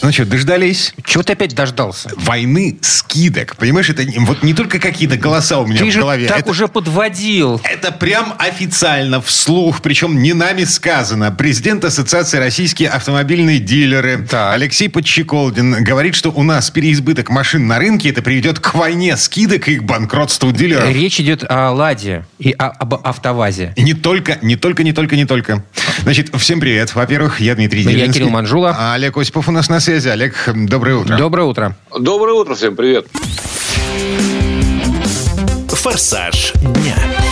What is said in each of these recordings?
Ну что, дождались? Чего ты опять дождался? Войны скидок. Понимаешь, это вот не только какие-то голоса у меня Ты в же голове. так это, уже подводил. это прям официально, вслух, причем не нами сказано. Президент Ассоциации «Российские автомобильные дилеры» Так. Алексей Подщеколдин говорит, что у нас переизбыток машин на рынке, это приведет к войне скидок и к банкротству дилеров. Речь идет о «Ладе» и о- об автовазе. Не только, не только, не только, не только. Значит, всем привет. Во-первых, я Дмитрий Я Делинский. Кирилл Манжула. А Олег Осипов у нас на связи. Олег, доброе утро. Доброе утро. Доброе утро всем, привет. «Форсаж дня».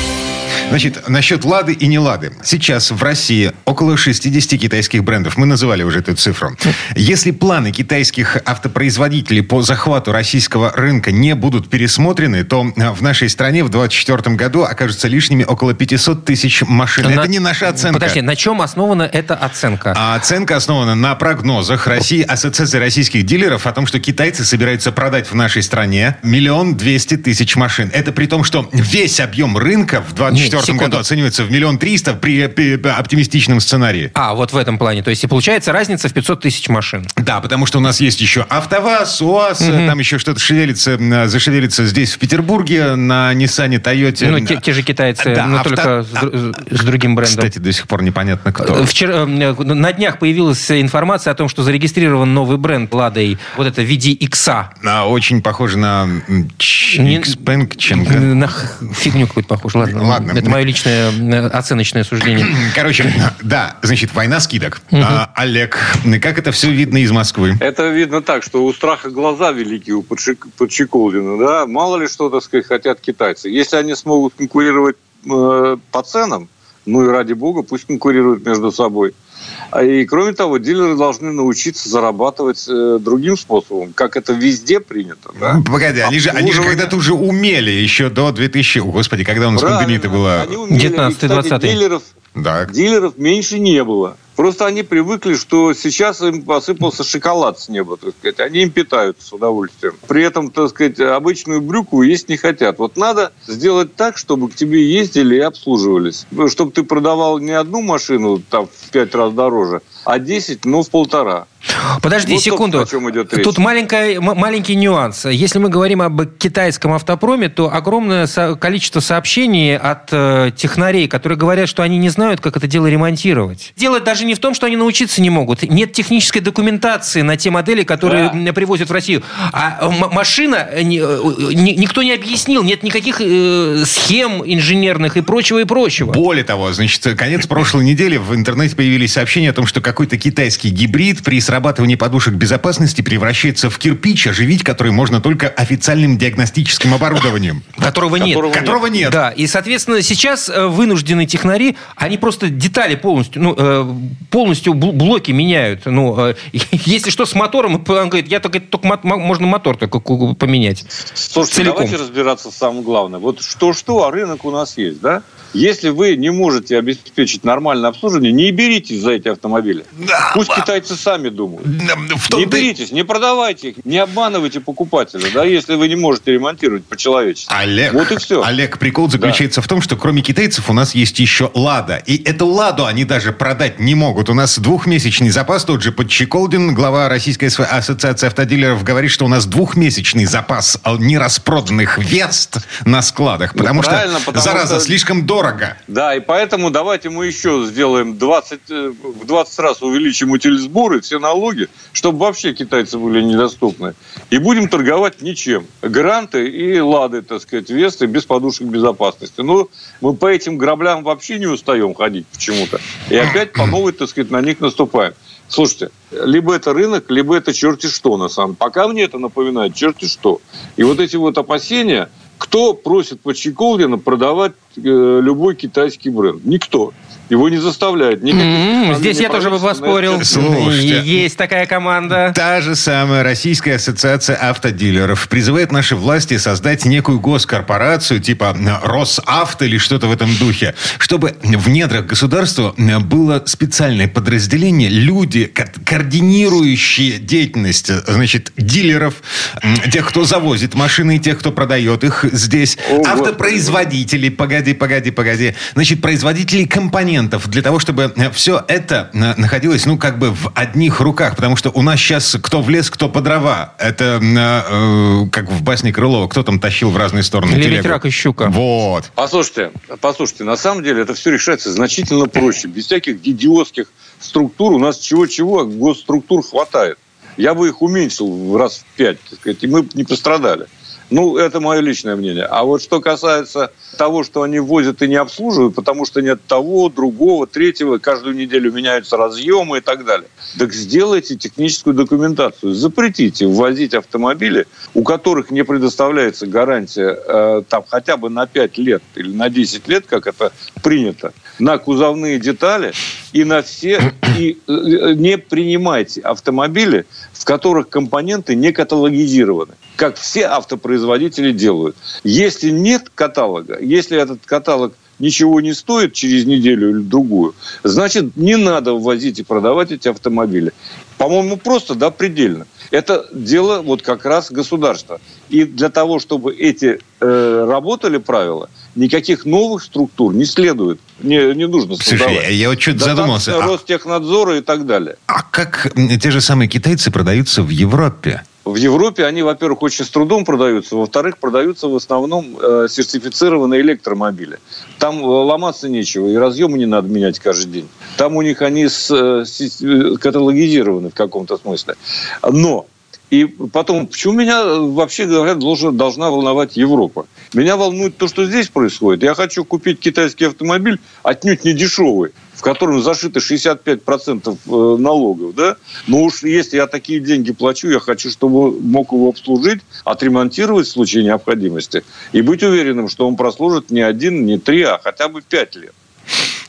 Значит, насчет «Лады» и не «Лады». Сейчас в России около 60 китайских брендов. Мы называли уже эту цифру. Если планы китайских автопроизводителей по захвату российского рынка не будут пересмотрены, то э, в нашей стране в 2024 году окажутся лишними около 500 тысяч машин. На- Это не наша оценка. Подожди, на чем основана эта оценка? А оценка основана на прогнозах России, Ассоциации российских дилеров о том, что китайцы собираются продать в нашей стране миллион двести тысяч машин. Это при том, что весь объем рынка в 2024 Нет, секунду. году оценивается в миллион триста при, при оптимистичном сценарии. А, вот в этом плане. То есть и получается разница в 500 тысяч машин. Да, потому что у нас есть еще АвтоВАЗ, УАЗ, там еще что-то шевелится, м, зашевелится здесь, в Петербурге, на Ниссане, Тойоте. Ну, те, те же китайцы, Да, но авто- только с, с другим брендом. Кстати, до сих пор непонятно кто. Э, Вчера, э, на днях появилась информация о том, что зарегистрирован новый бренд «Ладой». Вот это в виде икса. А, Очень похоже на м, Ч- Не- Xpeng-ченко. На фигню какую-то похоже. Ладно, Ладно. Это мое личное э, оценочное суждение. Короче, да, значит, война скидок. А, Олег, как это все видно из Москвы? Это видно так, что у страха глаза великие у Подщеколдина, да, мало ли что, так сказать, хотят китайцы. Если они смогут конкурировать э, по ценам, ну и ради бога, пусть конкурируют между собой. А И кроме того, дилеры должны научиться зарабатывать э, другим способом, как это везде принято. Да? Погоди, они же, они же когда-то уже умели, еще до 2000... О, Господи, когда у нас пандемия-то была? Они умели. И, 19-20. кстати, дилеров. Дилеров меньше не было. Просто они привыкли, что сейчас им посыпался шоколад с неба, так сказать. Они им питаются с удовольствием. При этом, так сказать, обычную брюку есть не хотят. Вот надо сделать так, чтобы к тебе ездили и обслуживались. Чтобы ты продавал не одну машину там в пять раз дороже, а 10, но в полтора. Подожди Вот, секунду. о чем идет речь. Тут маленькая, м- маленький нюанс. Если мы говорим об китайском автопроме, то огромное со- количество сообщений от э, технарей, которые говорят, что они не знают, как это дело ремонтировать. Дело даже не в том, что они научиться не могут. Нет технической документации на те модели, которые Да. привозят в Россию. А э, м- машина, э, ни- э, ни- никто не объяснил, нет никаких э, схем инженерных и прочего, и прочего. Более того, значит, конец прошлой недели в интернете появились сообщения о том, что какой-то китайский гибрид при срабатывании подушек безопасности превращается в кирпич, оживить который можно только официальным диагностическим оборудованием. Которого нет. Которого нет. Которого нет. Да, и, соответственно, сейчас э, вынуждены технари, они просто детали полностью, ну, э, полностью бл- блоки меняют. Ну, э, если что с мотором, он говорит, я только, только мо- мо- можно мотор только поменять. Слушайте, Целиком. давайте разбираться в самом главном. Вот что-что, а рынок у нас есть, да? Если вы не можете обеспечить нормальное обслуживание, не беритесь за эти автомобили. Да, Пусть китайцы сами думают. Не беритесь, не продавайте их, не обманывайте покупателя, да, если вы не можете ремонтировать по-человечески. Олег, Вот и все. Олег, прикол заключается в том, что кроме китайцев у нас есть еще «Лада». И эту «Ладу» они даже продать не могут. У нас двухмесячный запас. Тот же Подчеколдин, глава Российской ассоциации автодилеров, говорит, что у нас двухмесячный запас а, нераспроданных «Вест» на складах. Ну, Потому что, правильно, потому зараза, что- слишком дорого. Да, и поэтому давайте мы еще сделаем 20, э, в 20 раз увеличим утилизборы, все налоги, чтобы вообще китайцы были недоступны. И будем торговать ничем. Гранты и лады, так сказать, весты без подушек безопасности. Ну, мы по этим граблям вообще не устаем ходить почему-то. И опять по новой, так сказать, на них наступаем. Слушайте, либо это рынок, либо это черти что на самом Пока мне это напоминает черти что. И вот эти вот опасения, кто просит Подщеколдина продавать э, любой китайский бренд? Никто. Его не заставляют. установлений Здесь я тоже бы поспорил. нет. Слушайте. Есть такая команда. Та же самая Российская ассоциация автодилеров призывает наши власти создать некую госкорпорацию типа Росавто или что-то в этом духе, чтобы в недрах государства было специальное подразделение, люди, ко- координирующие деятельность, значит, дилеров, тех, кто завозит машины, и тех, кто продает их, здесь, О, автопроизводители, погоди, погоди, погоди, значит, производители компонентов для того, чтобы все это находилось, ну, как бы в одних руках, потому что у нас сейчас кто в лес, кто по дрова. Это э, как в басне Крылова, кто там тащил в разные стороны Или телегу. ветряк и щука. Вот. Послушайте, послушайте, на самом деле это все решается значительно проще. Без всяких идиотских структур у нас чего-чего, госструктур хватает. Я бы их уменьшил в раз в пять, так сказать, и мы бы не пострадали. Ну, это мое личное мнение. А вот что касается того, что они возят и не обслуживают, потому что нет того, другого, третьего, каждую неделю меняются разъемы и так далее. Так сделайте техническую документацию. Запретите ввозить автомобили, у которых не предоставляется гарантия э, там, хотя бы на 5 лет или на 10 лет, как это принято, на кузовные детали и на все. И э, не принимайте автомобили, в которых компоненты не каталогизированы как все автопроизводители делают. Если нет каталога, если этот каталог ничего не стоит через неделю или другую, значит, не надо ввозить и продавать эти автомобили. По-моему, просто, да, предельно. Это дело вот как раз государства. И для того, чтобы эти э, работали правила, никаких новых структур не следует, не, не нужно создавать. Слушай, я, вот что-то задумался. А... Ростехнадзора и так далее. А как те же самые китайцы продаются в Европе? В Европе они, во-первых, очень с трудом продаются, во-вторых, продаются в основном э, сертифицированные электромобили. Там э, ломаться нечего, и разъемы не надо менять каждый день. Там у них они с, э, с, каталогизированы в каком-то смысле. Но и потом, почему меня, вообще говоря, должен, должна волновать Европа? Меня волнует то, что здесь происходит. Я хочу купить китайский автомобиль, отнюдь не дешевый, в котором зашито 65% э, налогов, да? Но уж если я такие деньги плачу, я хочу, чтобы мог его обслужить, отремонтировать в случае необходимости и быть уверенным, что он прослужит не один, не три, а хотя бы пять лет.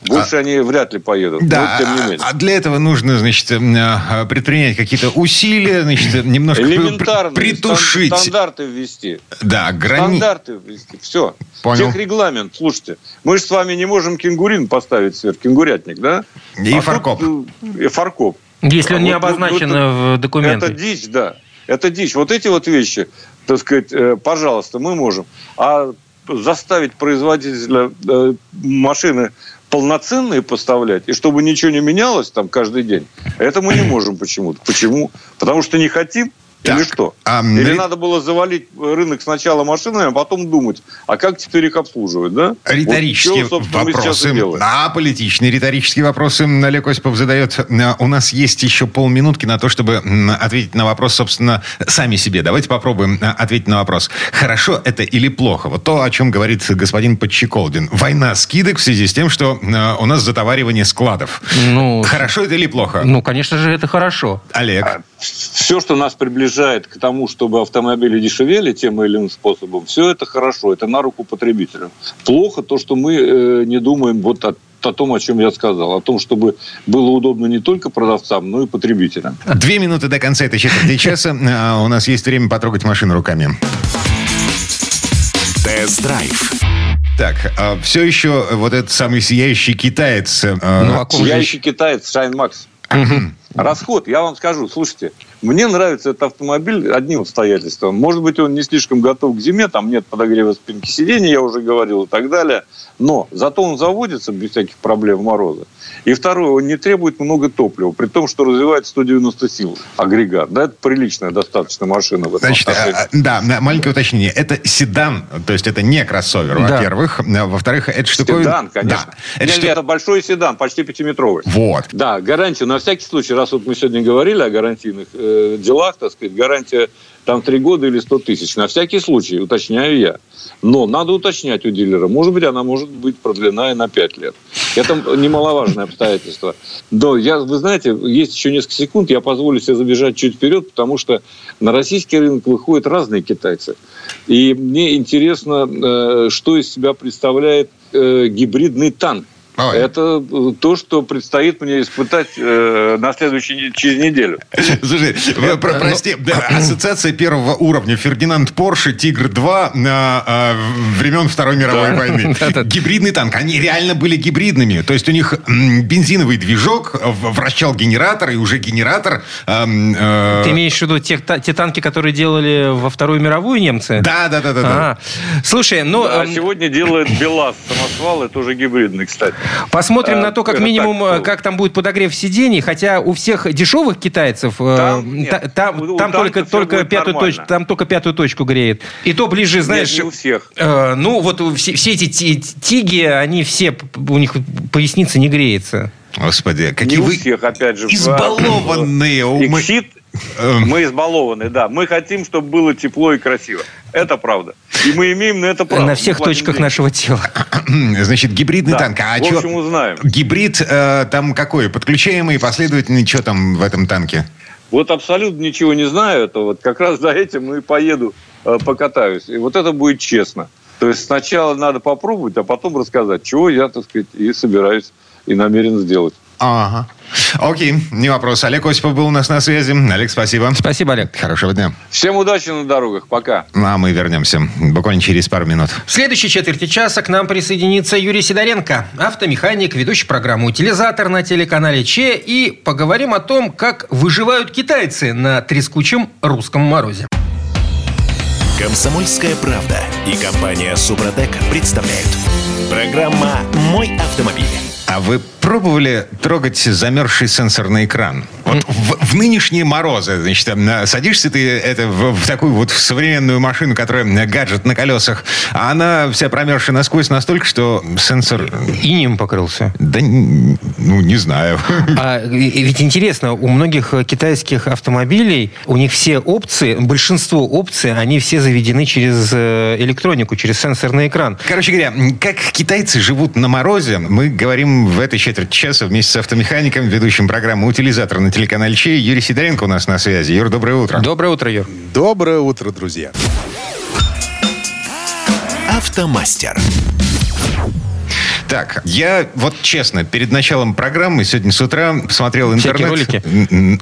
Больше а, они вряд ли поедут. Да, но, тем не менее. а для этого нужно, значит, а, предпринять какие-то усилия, значит, немножко Элементарно, притушить. Стандарты ввести. Да, грани... Стандарты ввести. Все. Понял. Техрегламент. Слушайте, мы же с вами не можем кенгурин поставить сверх, кенгурятник, да? И а фаркоп. Тут, и фаркоп. Если он а не вот, обозначен вот, в документах. Это дичь, да. Это дичь. Вот эти вот вещи, так сказать, э, пожалуйста, мы можем. А заставить производителя э, машины полноценные поставлять, и чтобы ничего не менялось там каждый день, это мы не можем почему-то. Почему? Потому что не хотим, так, Или что? А, Или надо было завалить рынок сначала машинами, а потом думать, а как теперь их обслуживать, да? Риторические вот, что, вопросы. А политичные риторические вопросы Олег Осипов задает. У нас есть еще полминутки на то, чтобы ответить на вопрос, собственно, сами себе. Давайте попробуем ответить на вопрос. Хорошо это или плохо? Вот то, о чем говорит господин Подчеколдин. Война скидок в связи с тем, что у нас затоваривание складов. Ну, хорошо это или плохо? Ну, конечно же, это хорошо. Олег. А, все, что нас приближает к тому, чтобы автомобили дешевели тем или иным способом, все это хорошо, это на руку потребителям. Плохо то, что мы э, не думаем вот о о том, о чем я сказал. О том, чтобы было удобно не только продавцам, но и потребителям. Две минуты до конца этой четверти часа. А, у нас есть время потрогать машину руками. Тест-драйв. Так, а все еще вот этот самый сияющий китаец. А, ну, а сияющий китаец Шайн Макс. Расход, я вам скажу, слушайте, мне нравится этот автомобиль одним обстоятельством. Может быть, он не слишком готов к зиме, там нет подогрева спинки сидений, я уже говорил, и так далее. Но зато он заводится без всяких проблем мороза. И второе, он не требует много топлива, при том, что развивает 190 сил агрегат. Да, это приличная достаточно машина в этом Значит, а, да, маленькое уточнение. Это седан, то есть это не кроссовер, да. во-первых. Во-вторых, это штуковина... Седан, конечно. Да. Это, нет, что... нет, это большой седан, почти пятиметровый. Вот. Да, гарантия, на всякий случай, раз вот мы сегодня говорили о гарантийных э, делах, так сказать, гарантия там три года или сто тысяч. На всякий случай, уточняю я. Но надо уточнять у дилера. Может быть, она может быть продлена и на пять лет. Это немаловажное обстоятельство. Но я, вы знаете, есть еще несколько секунд, я позволю себе забежать чуть вперед, потому что на российский рынок выходят разные китайцы. И мне интересно, э, что из себя представляет э, гибридный танк Ой. Это э, то, что предстоит мне испытать э, на следующей через неделю. Слушай, вы про- прости, да, ассоциация первого уровня Фердинанд Порше Тигр-2 на а, времен Второй мировой войны. Гибридный танк. Они реально были гибридными. То есть у них бензиновый движок, вращал генератор, и уже генератор... ам, э, Ты имеешь в виду тех та- те танки, которые делали во Вторую мировую немцы? Да, да, да, да. да. А, слушай, ну А эм, сегодня делает БелАЗ самосвал, это уже гибридный, кстати. Посмотрим А, на то, как это минимум, так, э, как там будет подогрев сидений, хотя у всех дешевых китайцев э, Там нет. та- там, У- там только, только пятую нормально. точку, там только пятую точку греет. И то ближе, знаешь, Нет, не у всех. э, ну вот все, все эти ти- тиги, они все у них поясница не греется. Господи, какие Не у вы всех, опять же. избалованные умы. Иксид. Мы избалованы, да. Мы хотим, чтобы было тепло и красиво. Это правда. И мы имеем на это право. на всех точках деньги. нашего тела. Значит, гибридный Да. танк. А В чё- общем, узнаем. Гибрид э, там какой? Подключаемый, последовательный? Что там в этом танке? Вот абсолютно ничего не знаю. Это вот как раз за этим и поеду э, покатаюсь. И вот это будет честно. То есть сначала надо попробовать, а потом рассказать, чего я, так сказать, и собираюсь и намерен сделать. Ага. Окей, не вопрос. Олег Осипов был у нас на связи. Олег, спасибо. Спасибо, Олег. Хорошего дня. Всем удачи на дорогах. Пока. Ну, а мы вернемся буквально через пару минут. В следующей четверти часа к нам присоединится Юрий Сидоренко, автомеханик, ведущий программу «Утилизатор» на телеканале Че. И поговорим о том, как выживают китайцы на трескучем русском морозе. Комсомольская правда и компания Супротек представляют. Программа «Мой автомобиль». А вы пробовали трогать замерзший сенсорный экран? Вот в, в нынешние морозы, значит, на- садишься ты это в, в такую вот современную машину, которая гаджет на колесах, а она вся промерзшая насквозь настолько, что сенсор... Инем покрылся. Да, ну, не знаю. А, и- и ведь интересно, у многих э, китайских автомобилей, у них все опции, большинство опций, они все заведены через э, электронику, через сенсорный экран. Короче говоря, как китайцы живут на морозе, мы говорим в этой четверти часа вместе с автомехаником, ведущим программы «Утилизатор» на телеканале Чей. Юрий Сидоренко у нас на связи. Юр, доброе утро. Доброе утро, Юр. Доброе утро, друзья. Автомастер. Так, я вот честно, перед началом программы сегодня с утра Всякие интернет. ролики?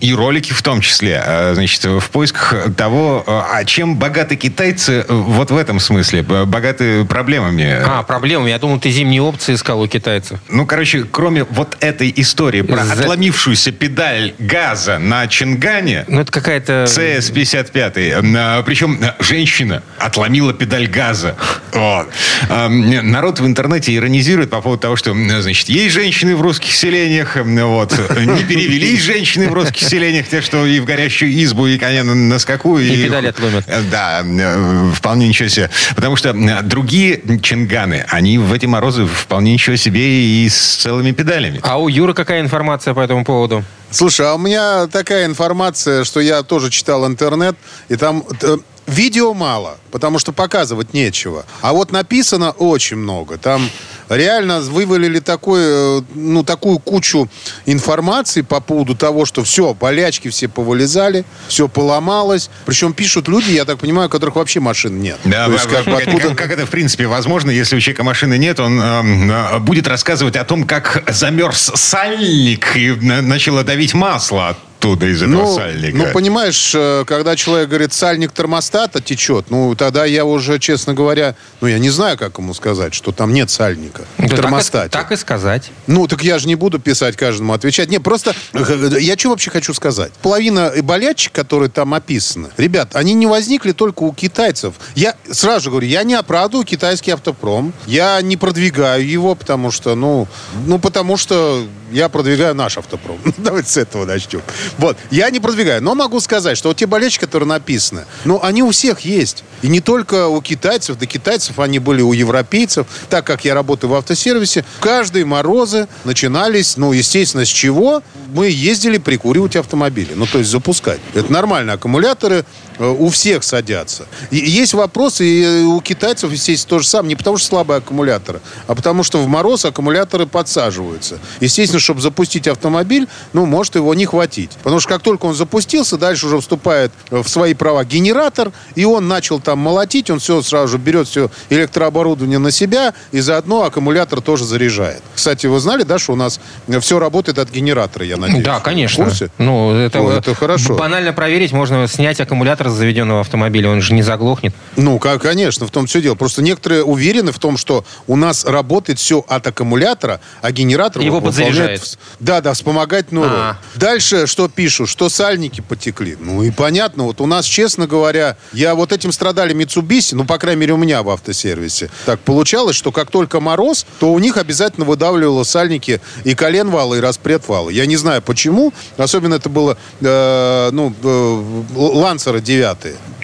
И ролики в том числе. А, Значит, в поисках того, а чем богаты китайцы э, вот в этом смысле, богаты проблемами. А, проблема. Я думал, ты зимние опции искал у китайцев. Ну, короче, кроме вот этой истории про За- отломившуюся педаль газа на Чингане, Ну, это какая-то... CS-55. Причем э, женщина отломила педаль газа. Вот. А, Народ в интернете иронизирует по поводу того, что, значит, есть женщины в русских селениях, вот, не перевелись женщины в русских селениях, те, что и в горящую избу, и коня на, на скаку. И педали отломят. Э, Да, э, вполне ничего себе. Потому что другие чинганы, они в эти морозы вполне ничего себе и с целыми педалями. А у Юры какая информация по этому поводу? Слушай, а у меня такая информация, что я тоже читал интернет, и там э, видео мало, потому что показывать нечего. А вот написано очень много. Там реально вывалили такой, э, ну, такую кучу информации по поводу того, что все, болячки все повылезали, все поломалось. Причем пишут люди, я так понимаю, у которых вообще машин нет. Да, То есть, как откуда- как- как это в принципе возможно, если у человека машины нет, он эм, э, будет рассказывать о том, как замерз сальник и на- начало давить масло оттуда из этого Ну, сальника. ну, понимаешь, э, когда человек говорит, сальник термостата течет, ну, тогда я уже, честно говоря, ну, я не знаю, как ему сказать, что там нет сальника в Да так и- термостате. Так и сказать. Ну, так я же не буду писать каждому отвечать. Не, просто э, я что вообще хочу сказать? Половина болячек, которые там описаны, ребят, они не возникли только у китайцев. Я сразу же говорю, я не оправдываю китайский автопром. Я не продвигаю его, потому что, ну, ну потому что я продвигаю наш автопром. Давайте с этого начнем. Вот, я не продвигаю, но могу сказать, что вот те болячки, которые написаны, ну, они у всех есть. И не только у китайцев, до китайцев они были у европейцев. Так как я работаю в автосервисе, каждые морозы начинались, ну, естественно, с чего? Мы ездили прикуривать автомобили, ну, то есть запускать. Это нормально. Аккумуляторы у всех садятся. И есть вопросы, и у китайцев, естественно, то же самое. Не потому что слабые аккумуляторы, а потому что в мороз аккумуляторы подсаживаются. Естественно, чтобы запустить автомобиль, ну, может его не хватить. Потому что как только он запустился, дальше уже вступает в свои права генератор, и он начал там молотить, он все сразу же берет все электрооборудование на себя, и заодно аккумулятор тоже заряжает. Кстати, вы знали, да, что у нас все работает от генератора, я надеюсь? Да, конечно. В курсе? Ну, это, Вот, это хорошо. Банально проверить, можно снять аккумулятор с заведенного автомобиля, он же не заглохнет. Ну, как, конечно, в том все дело. Просто некоторые уверены в том, что у нас работает все от аккумулятора, а генератор Его подзаряжает. вс- Да, да, вспомогательную роль. А. Дальше что пишут? Что сальники потекли. Ну и понятно, вот у нас, честно говоря, я вот этим страдали Mitsubishi, ну, по крайней мере, у меня в автосервисе. Так получалось, что как только мороз, то у них обязательно выдавливало сальники и коленвалы, и распредвалы. Я не знаю почему, особенно это было, э, ну, э, Лансера 9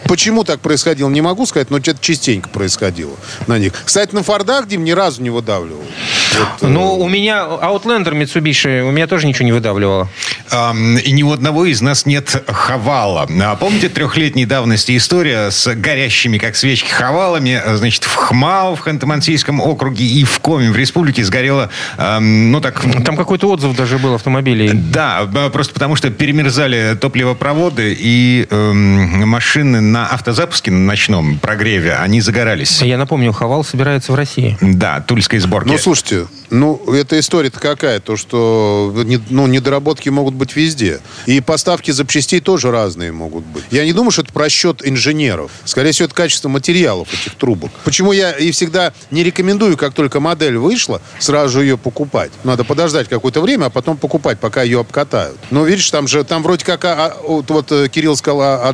Почему так происходило, не могу сказать, но это частенько происходило на них. Кстати, на Фордах, Дим, ни разу не выдавливал. Вот, э, Ну, у меня Outlander Mitsubishi, у меня тоже ничего не выдавливало. Ам, И ни у одного из нас нет хавала. А Помните трехлетней давности история с горящими, как свечки, хавалами? Значит, в Хмау, в Ханты-Мансийском округе и в Коме, в республике сгорело, ам, ну так... Там какой-то отзыв даже был автомобилей. Да, б- просто потому что перемерзали топливопроводы и эм, машины на автозапуске на ночном прогреве, они загорались. Я напомню, Хавал собирается в России. Да, тульской сборки. Ну, слушайте, ну, эта история-то какая? То, что ну, недоработки могут быть везде. И поставки запчастей тоже разные могут быть. Я не думаю, что это просчет инженеров. Скорее всего, это качество материалов этих трубок. Почему я и всегда не рекомендую, как только модель вышла, сразу ее покупать. Надо подождать какое-то время, а потом покупать, пока ее обкатают. Но видишь, там же, там вроде как, а, а, вот, вот, э, Кирилл сказал, а,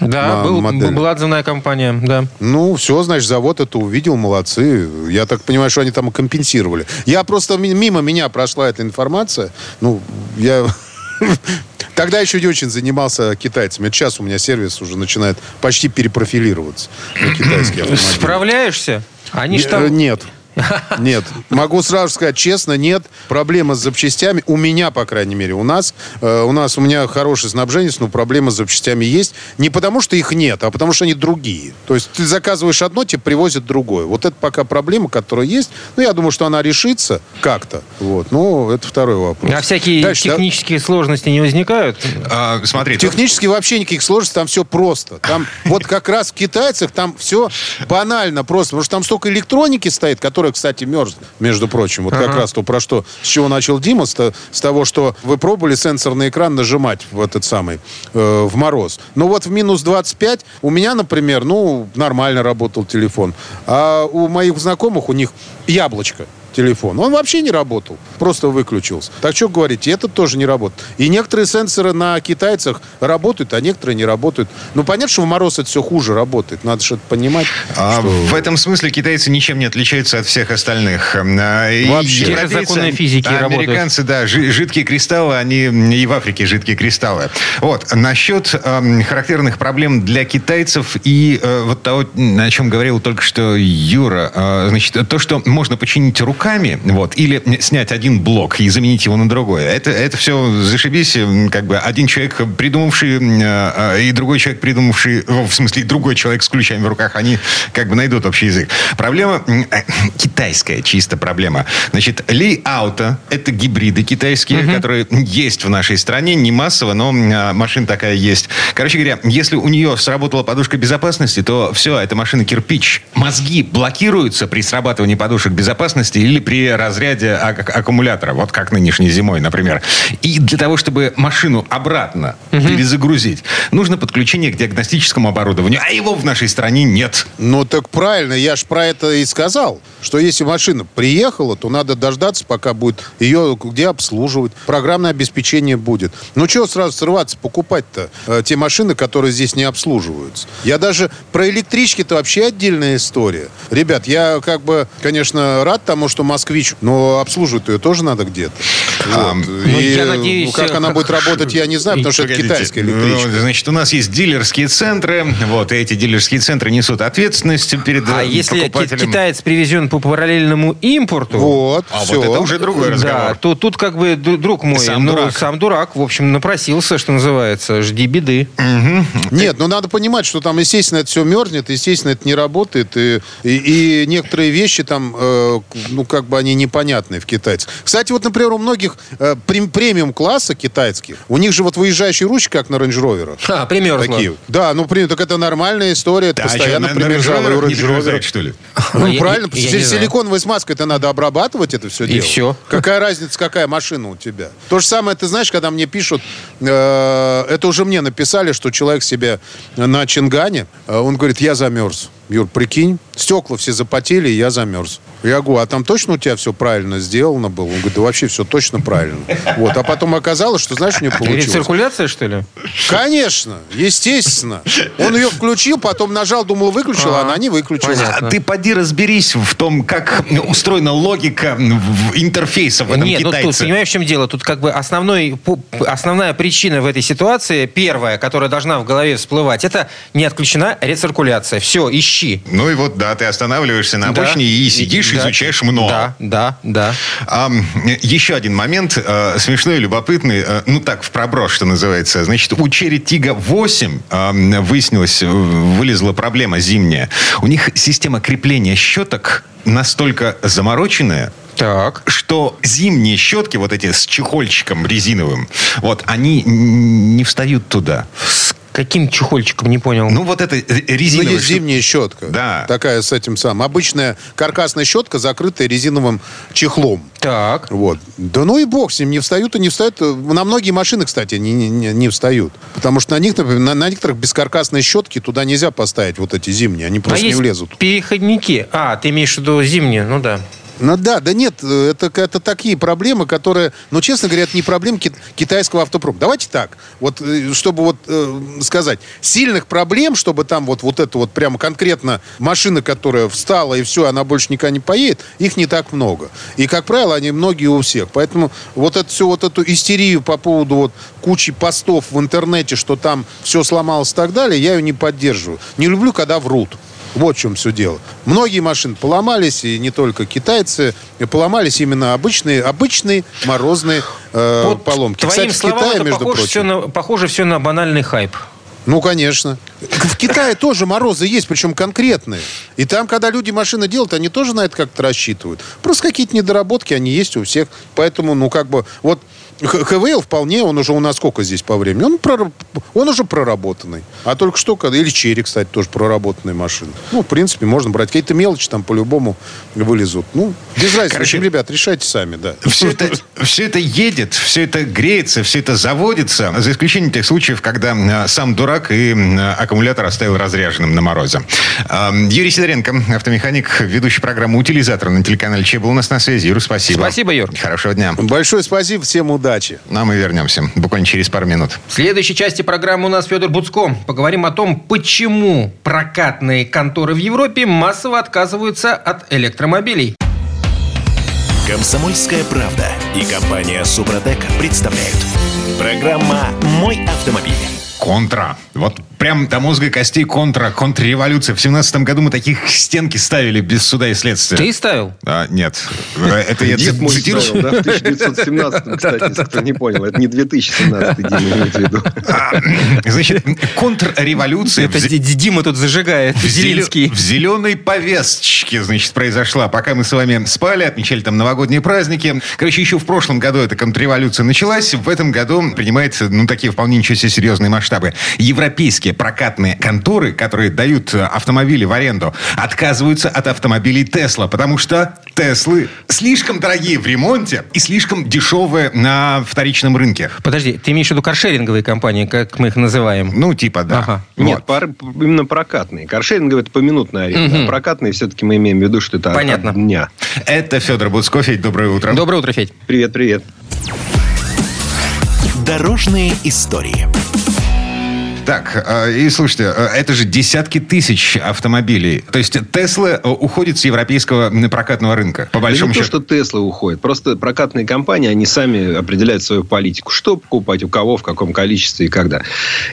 отзывали Да, был, модель. была отзывная компания, да. Ну, все, значит, завод это увидел, молодцы. Я так понимаю, что они там компенсировали. Я просто ми- мимо меня прошла эта информация. Ну, я тогда еще не очень занимался китайцами. Сейчас у меня сервис уже начинает почти перепрофилироваться на китайские автомобили. Справляешься? Они ж Э, там... Нет. Нет. Могу сразу сказать честно, нет. Проблема с запчастями. У меня, по крайней мере, у нас. э, у нас, у меня хороший снабженец, но проблема с запчастями есть. Не потому, что их нет, а потому, что они другие. То есть ты заказываешь одно, тебе привозят другое. Вот это пока проблема, которая есть. Ну, я думаю, что она решится как-то. Вот. Ну, это второй вопрос. А всякие Дальше, да? технические сложности не возникают? А, смотрите, Технически вообще никаких сложностей, там все просто. Там вот как раз в китайцах там все банально просто, потому что там столько электроники стоит, которая, кстати, мерзнет, между прочим. Вот как Ага. раз то, про что, с чего начал Дима, с, с того, что вы пробовали сенсорный экран нажимать в этот самый, э, в мороз. Ну вот в минус 25 у меня, например, ну, нормально работал телефон. А у моих знакомых, у них яблочко телефон. Он вообще не работал, просто выключился. Так что говорите, этот тоже не работает. И некоторые сенсоры на китайцах работают, а некоторые не работают. Ну, понятно, что в мороз это все хуже работает. Надо же это понимать. А что- В этом смысле китайцы ничем не отличаются от всех остальных. А, Вообще. Те же европейцы, законы физики а работают. Американцы, да, жи- жидкие кристаллы, они и в Африке жидкие кристаллы. Вот, насчет эм, характерных проблем для китайцев и э, вот того, о чем говорил только что Юра, э, значит, то, что можно починить руками, вот, или снять один блок и заменить его на другой, это, это все зашибись, м, как бы один человек, придумавший, э, э, и другой человек, придумавший, э, в смысле, другой человек с ключами в руках, они как бы найдут общий язык. Проблема э, китайская чисто проблема. Значит, Ли Ауто – это гибриды китайские, которые есть в нашей стране, не массово, но м, машина такая есть. Короче говоря, если у нее сработала подушка безопасности, то все, это машина кирпич. Мозги блокируются при срабатывании подушек безопасности или при разряде ак- аккумулятора, вот как нынешней зимой, например. И для того, чтобы машину обратно перезагрузить, нужно подключение к диагностическому оборудованию, а его в нашей стране нет. Ну, так правильно, я ж про это и сказал, что если машина приехала, то надо дождаться, пока будет ее где обслуживать, программное обеспечение будет. Ну, чего сразу срываться, покупать-то э, те машины, которые здесь не обслуживаются? Я даже про электрички-то вообще отдельная история. Ребят, я как бы, конечно, рад тому, что москвич, но обслуживать ее тоже надо где-то. А, Вот. ну, И, я надеюсь, ну, как она будет работать, я не знаю, потому что это китайская электричка. Ну, значит, у нас есть дилерские центры. Вот, и эти дилерские центры несут ответственность перед А э, если китаец привезен по параллельному импорту, Вот, А все. вот это уже другой разговор. да, то тут как бы, друг мой, Сам ну, дурак. сам дурак, в общем, напросился, что называется, жди беды. Нет, ну надо понимать, что там, естественно, это все мерзнет, естественно, это не работает, и, и, и некоторые вещи там, э, ну, как бы они непонятные в китайцах. Кстати, вот, например, у многих э, прем- премиум-класса китайских, у них же вот выезжающие ручки, как на Range Rover. А, примерзло. Такие. Да, ну, при- так это нормальная история, это Да, а постоянно что, на примерзало, и у Range Rover что ли? Ну, Я- правильно, я- силиконовой смазкой это надо обрабатывать это все И дело. всё. Какая разница, какая машина у тебя? То же самое, ты знаешь, когда мне пишут, э, это уже мне написали, что человек себе на Чингане, э, он говорит, я замерз. Юр, прикинь, стекла все запотели, и я замерз. Я говорю, а там точно у тебя все правильно сделано было? Он говорит, да вообще все точно правильно. Вот, а потом оказалось, что знаешь, у него получилось? Рециркуляция, что ли? Конечно, естественно. Он ее включил, потом нажал, думал, выключил, а, А, она не выключилась. понятно. А ты поди разберись в том, как устроена логика интерфейса в этом Нет, ну тут, китайце. понимаешь, в чем дело? Тут как бы основной, основная причина в этой ситуации, первая, которая должна в голове всплывать, это не отключена рециркуляция. Все, ищи. Ну и вот, да, ты останавливаешься на Да. обочине и сидишь, Да. изучаешь много. Да, да, да. А, еще один момент, э, смешной и любопытный, э, ну так, в проброс, что называется. Значит, у Cherry Tiggo 8 э, выяснилось, э, вылезла проблема зимняя. У них система крепления щеток настолько замороченная, Так. что зимние щетки, вот эти с чехольчиком резиновым, вот, они не встают туда. С каким чехольчиком, не понял. Ну, вот это э, Ну, резиновая есть зимняя щетка. Да. Такая с этим самым. Обычная каркасная щетка, закрытая резиновым чехлом. Так. Вот. Да ну и бог с ним, не встают и не встают. На многие машины, кстати, не, не- не, не встают. Потому что на них, например, на, на некоторых бескаркасные щетки туда нельзя поставить вот эти зимние. Они А просто не есть влезут. переходники. А, ты имеешь в виду зимние, ну да. Ну да, да нет, э, это, это такие проблемы, которые, ну, честно говоря, это не проблемы ки- китайского автопрома. Давайте так, вот, э, чтобы вот э, сказать, сильных проблем, чтобы там вот, вот это вот прямо конкретно машина, которая встала и все, она больше никогда не поедет, их не так много. И, как правило, они многие у всех. Поэтому вот это все, вот эту истерию по поводу вот кучи постов в интернете, что там все сломалось и так далее, я ее не поддерживаю. Не люблю, когда врут. Вот в чем все дело. Многие машины поломались, и не только китайцы, поломались именно обычные, обычные морозные э, Вот поломки. Твоим Кстати, в словам, Китае, это между похоже прочим. все, на, похоже все на банальный хайп. Ну, конечно. В Китае тоже морозы есть, причем конкретные. И там, когда люди машины делают, они тоже на это как-то рассчитывают. Просто какие-то недоработки, они есть у всех. Поэтому, ну, как бы, вот ХВЛ вполне, он уже у нас сколько здесь по времени? Он, прор- он уже проработанный. А только что, когда... Или Черри, кстати, тоже проработанная машина. Ну, в принципе, можно брать. Какие-то мелочи там по-любому вылезут. Ну, без разницы. В Короче, общем, ребят, решайте сами, да. Все это, все это едет, все это греется, все это заводится, за исключением тех случаев, когда э, сам дурак и э, аккумулятор оставил разряженным на морозе. Э, Юрий Сидоренко, автомеханик, ведущий программы «Утилизатор» на телеканале Че был у нас на связи. Юр, спасибо. Спасибо, Юр. Хорошего дня. Большое спасибо, всем удачи. Ну, а мы вернемся буквально через пару минут. В следующей части программы у нас Федор Буцко. Поговорим о том, почему прокатные конторы в Европе массово отказываются от электромобилей. Комсомольская правда и компания Супротек представляют. Программа «Мой автомобиль». Контра. Вот прям до мозга костей контра, контрреволюция. В семнадцатом году мы таких стенки ставили без суда и следствия. Ты ставил? А, нет. Это я Дед мой цитирую. ставил, да, в 1917, кстати, если кто не понял. Это не 2017, Дима, имеет в виду. А, Значит, контрреволюция Это Дима тут зажигает. Зеленский. в зеленой повесточке, значит, произошла. Пока мы с вами спали, отмечали там новогодние праздники. Короче, еще в прошлом году эта контрреволюция началась. В этом году принимает, ну, такие вполне ничего себе серьезные масштабы. Европейские прокатные конторы, которые дают э, автомобили в аренду, отказываются от автомобилей Тесла, потому что Теслы слишком дорогие в ремонте и слишком дешевые на вторичном рынке. Подожди, ты имеешь в виду каршеринговые компании, как мы их называем? Ну, типа, да. Ага. Нет, Вот. пар- именно прокатные. Каршеринговые это поминутная аренда. А прокатные все-таки мы имеем в виду, что это Понятно. от дня. Это Федор Буцко. Федь, доброе утро. Доброе утро, Федь. Привет, привет. Дорожные истории. Так, э, и слушайте, э, это же десятки тысяч автомобилей. То есть Тесла э, уходит с европейского прокатного рынка, по Да большому не то, счету. что Тесла уходит. Просто прокатные компании, они сами определяют свою политику. Что покупать, у кого, в каком количестве и когда.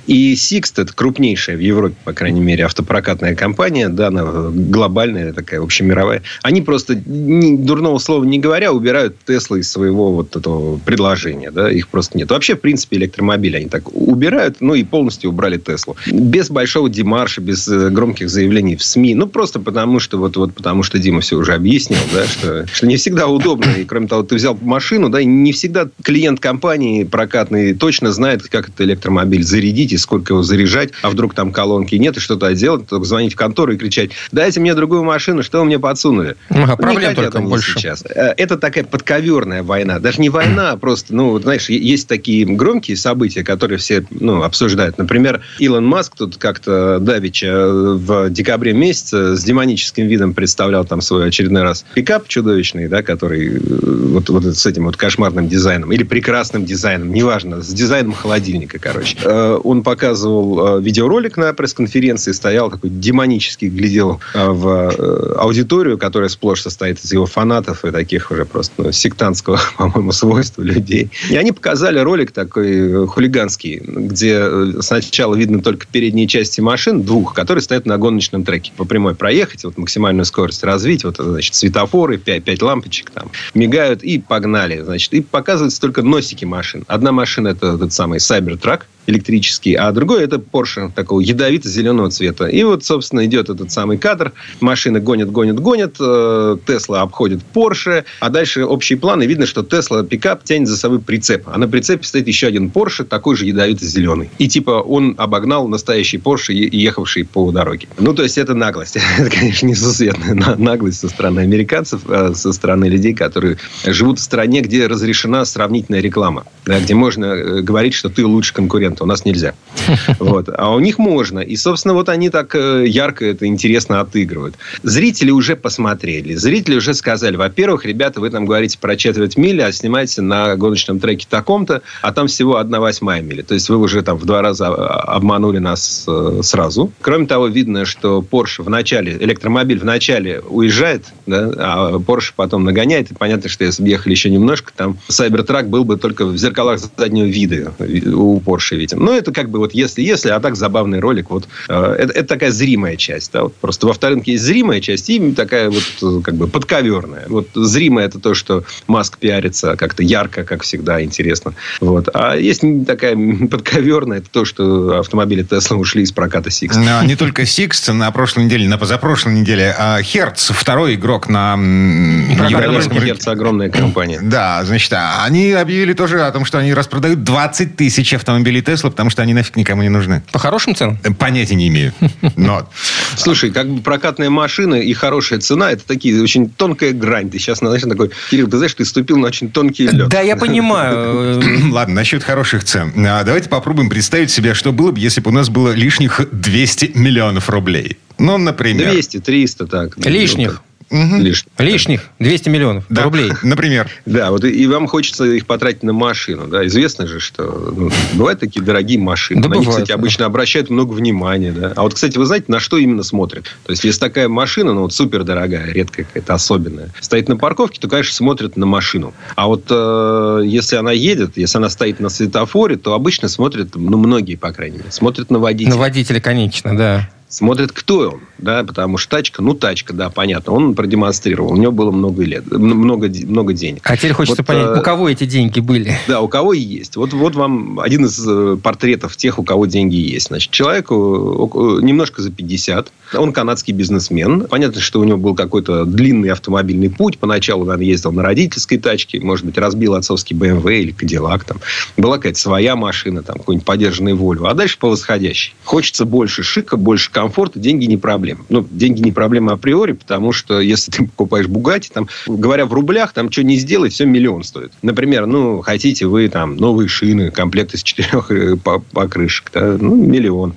И Sixt, это крупнейшая в Европе, по крайней мере, автопрокатная компания, да, она глобальная такая, общемировая. Они просто, ни- дурного слова не говоря, убирают Тесла из своего вот этого предложения. Да, их просто нет. Вообще, в принципе, электромобили они так убирают, ну и полностью убрали Теслу. Без большого демарша, без э, громких заявлений в СМИ. Ну, просто потому что, вот, вот потому что Дима все уже объяснил, да, что, что не всегда удобно. И, кроме того, ты взял машину, да, и не всегда клиент компании прокатный точно знает, как этот электромобиль зарядить и сколько его заряжать, а вдруг там колонки нет, и что-то делать, только звонить в контору и кричать, дайте мне другую машину, что вы мне подсунули? Ага, Ну, проблем не только больше. сейчас. Э, Это такая подковерная война. Даже не война, а просто, ну, вот знаешь, есть такие громкие события, которые все ну, обсуждают. Например, Илон Маск тут как-то давеча э, в декабре месяце с демоническим видом представлял там свой очередной раз пикап чудовищный, да, который э, вот, вот с этим вот кошмарным дизайном или прекрасным дизайном, неважно, с дизайном холодильника, короче. Э, Он показывал видеоролик на пресс-конференции, стоял такой демонический, глядел в аудиторию, которая сплошь состоит из его фанатов и таких уже просто ну, сектантского, по-моему, свойства людей. И они показали ролик такой хулиганский, где э, сначала видно только передние части машин, двух, которые стоят на гоночном треке. По прямой проехать, вот максимальную скорость развить, вот, значит, светофоры, пять, пять лампочек там, мигают и погнали, значит. И показываются только носики машин. Одна машина это этот самый Cybertruck, электрический, а другой это Porsche такого ядовито-зеленого цвета. И вот, собственно, идет этот самый кадр. Машины гонят, гонят, гонят. э, Тесла обходит Porsche. А дальше общий план. И видно, что Тесла пикап тянет за собой прицеп. А на прицепе стоит еще один Porsche, такой же ядовито-зеленый. И типа он обогнал настоящий Porsche, ехавший по дороге. Ну, то есть это наглость. Это, конечно, несусветная на- наглость со стороны американцев, а со стороны людей, которые живут в стране, где разрешена сравнительная реклама. да, где можно э, говорить, что ты лучше конкурента. У нас нельзя. Вот. А у них можно. И, собственно, вот они так э, ярко это интересно отыгрывают. Зрители уже посмотрели. Зрители уже сказали, во-первых, ребята, вы там говорите про четверть мили, а снимаете на гоночном треке таком-то, а там всего одна восьмая мили. То есть вы уже там в два раза а, обманули нас э, сразу. Кроме того, видно, что Porsche в начале, электромобиль в начале уезжает, да, а Porsche потом нагоняет. И понятно, что если бы ехали еще немножко, там Cybertruck был бы только в зеркалах заднего вида у Porsche видим. Ну, это как бы вот если-если, а так забавный ролик. Вот, э, это, это такая зримая часть. Да? Вот просто в авторынке есть зримая часть и такая вот э, как бы подковерная. Вот зримая это то, что Маск пиарится как-то ярко, как всегда, интересно. Вот. А есть такая подковерная, это то, что автомобили Тесла ушли из проката Six. Но не только Sixt, на прошлой неделе, на позапрошлой неделе, а Hertz, второй игрок на рынке. Герц огромная компания. Да, значит, а они объявили тоже о том, что они распродают 20 тысяч автомобилей Тесла, потому что они нафиг никому не нужны. По хорошим ценам? Э, Понятия не имею. Но Слушай, как бы прокатная машина и хорошая цена, это такие очень тонкая грань. Ты сейчас, знаешь, такой, Кирилл, ты знаешь, ты ступил на очень тонкий лед. Да, я понимаю. Ладно, насчет хороших цен. А, Давайте попробуем представить себе, что было бы, если бы у нас было лишних 200 миллионов рублей. Ну, например. 200, 300, так. Лишних. Мгм. Лишних. Лишних 200 миллионов Да, рублей. Например. Да, вот и, и вам хочется их потратить на машину. Да? Известно же, что ну, бывают такие дорогие машины. Да на них, бывают, кстати, да. обычно обращают много внимания. Да? А вот, кстати, вы знаете, на что именно смотрят? То есть, если такая машина, ну, вот супер дорогая, редкая какая-то особенная, стоит на парковке, то, конечно, смотрят на машину. А вот э, если она едет, если она стоит на светофоре, то обычно смотрят, ну, многие, по крайней мере, смотрят на водителя. На водителя, конечно, да. Смотрят, кто он, да, потому что тачка, ну, тачка, да, понятно, он продемонстрировал, у него было много лет, много, много денег. А теперь хочется Вот, понять, э, у кого эти деньги были? Да, у кого и есть. Вот, вот вам один из э, портретов тех, у кого деньги есть. Значит, человеку око- немножко за 50. Он канадский бизнесмен. Понятно, что у него был какой-то длинный автомобильный путь. Поначалу, наверное, ездил на родительской тачке. Может быть, разбил отцовский BMW или Кадиллак. Там. Была какая-то своя машина, там, какой-нибудь подержанный Volvo. А дальше по восходящей. Хочется больше шика, больше комфорта. Деньги не проблема. Ну, деньги не проблема априори, потому что если ты покупаешь Бугати, там, говоря в рублях, там что не сделай, все миллион стоит. Например, ну, хотите вы там новые шины, комплект из четырех э, по- покрышек, да, ну, миллион.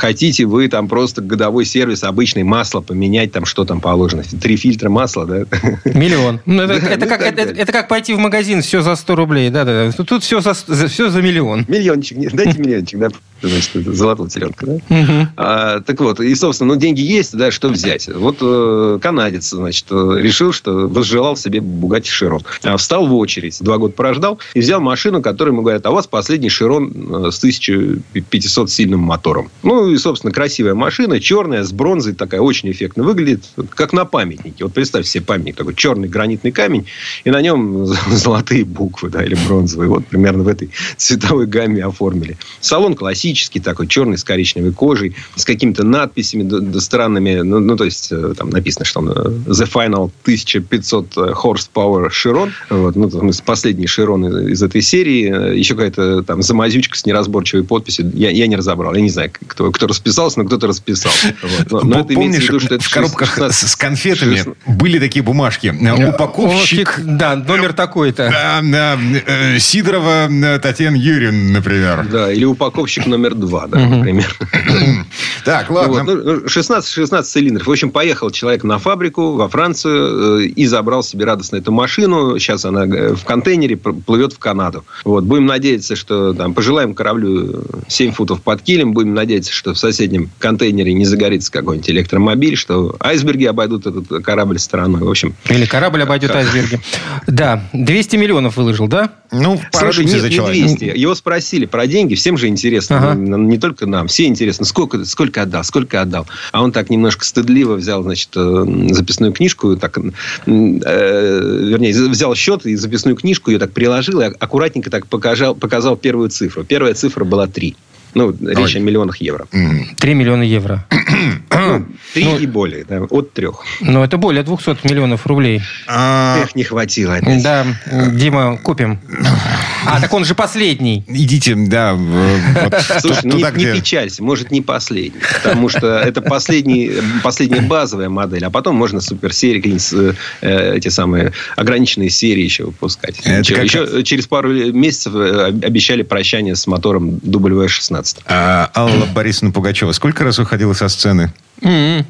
Хотите вы там просто годовой сервис, обычный масло поменять, там что там положено, три фильтра масла, да? Миллион. Ну, это, Да, это ну как, это, далее. это как пойти в магазин, все за 100 рублей. Да, да, да. Тут, все, за, за- все за миллион. Миллиончик, дайте миллиончик, да? Значит, золотого теленка, да? Мгм. А, так вот, и, собственно, ну, деньги есть, да, что взять? Вот э, канадец, значит, э, решил, что возжелал себе Бугатти Широн. А, встал в очередь, два года прождал, и взял машину, которой ему говорят, а у вас последний Широн э, с 1500 сильным мотором. Ну, и, собственно, красивая машина, черная, с бронзой такая, очень эффектно выглядит, как на памятнике. Вот представьте себе памятник, такой черный гранитный камень, и на нем золотые буквы, да, или бронзовые. Вот примерно в этой цветовой гамме оформили. Салон классический такой, черный, с коричневой кожей, с какими-то надписями странными. Ну, ну, то есть, э, там написано, что он э, The Final 1500 horsepower Chiron. Вот, ну, там, последний Chiron из, этой серии. Э, Еще какая-то там замазючка с неразборчивой подписью. Я, я не разобрал. Я не знаю, кто, кто расписался, но кто-то расписал. Вот. Но- но Помнишь, виду, что это в коробках 16 с конфетами 16 были такие бумажки. Упаковщик... Да, номер такой-то. Да, да, э, Сидорова э, Татьяна Юрьевна, например. Да, или упаковщик номер два, да, например. Так, ладно. вот, ну, 16, 16 цилиндров. В общем, поехал человек на фабрику во Францию э, и забрал себе радостно эту машину. Сейчас она э, в контейнере плывет в Канаду. Вот. Будем надеяться, что там, пожелаем кораблю 7 футов под килем. Будем надеяться, что в соседнем контейнере не загорится какой-нибудь электромобиль, что айсберги обойдут этот корабль стороной. В общем, Или корабль обойдет айсберги. Да, 200 миллионов выложил, да? Ну, нет, за не человека. 200. Его спросили про деньги. Всем же интересно. Ага. Ну, Не только нам. Все интересно. Сколько, сколько отдал? Сколько отдал? А он так немножко стыдливо взял, значит, э, записную книжку. Так, э, вернее, взял счет и записную книжку ее так приложил и аккуратненько так показал, показал первую цифру. Первая цифра была 3. Ну, речь Ой. о миллионах евро. 3 миллиона евро. Три Ну, и более, да, от трех. Но это более 200 миллионов рублей. А, Эх, не хватило опять. Да, Дима, купим. А, так он же последний. Идите, да, вот Слушай, ну не, не печалься, может, не последний. Потому что это последний, последняя базовая модель, а потом можно суперсерии, какие-нибудь э, эти самые ограниченные серии еще выпускать. Это еще, как- еще через пару месяцев э, обещали прощание с мотором W16. А, Алла Борисовна Пугачева сколько раз уходила со сцены? М-м.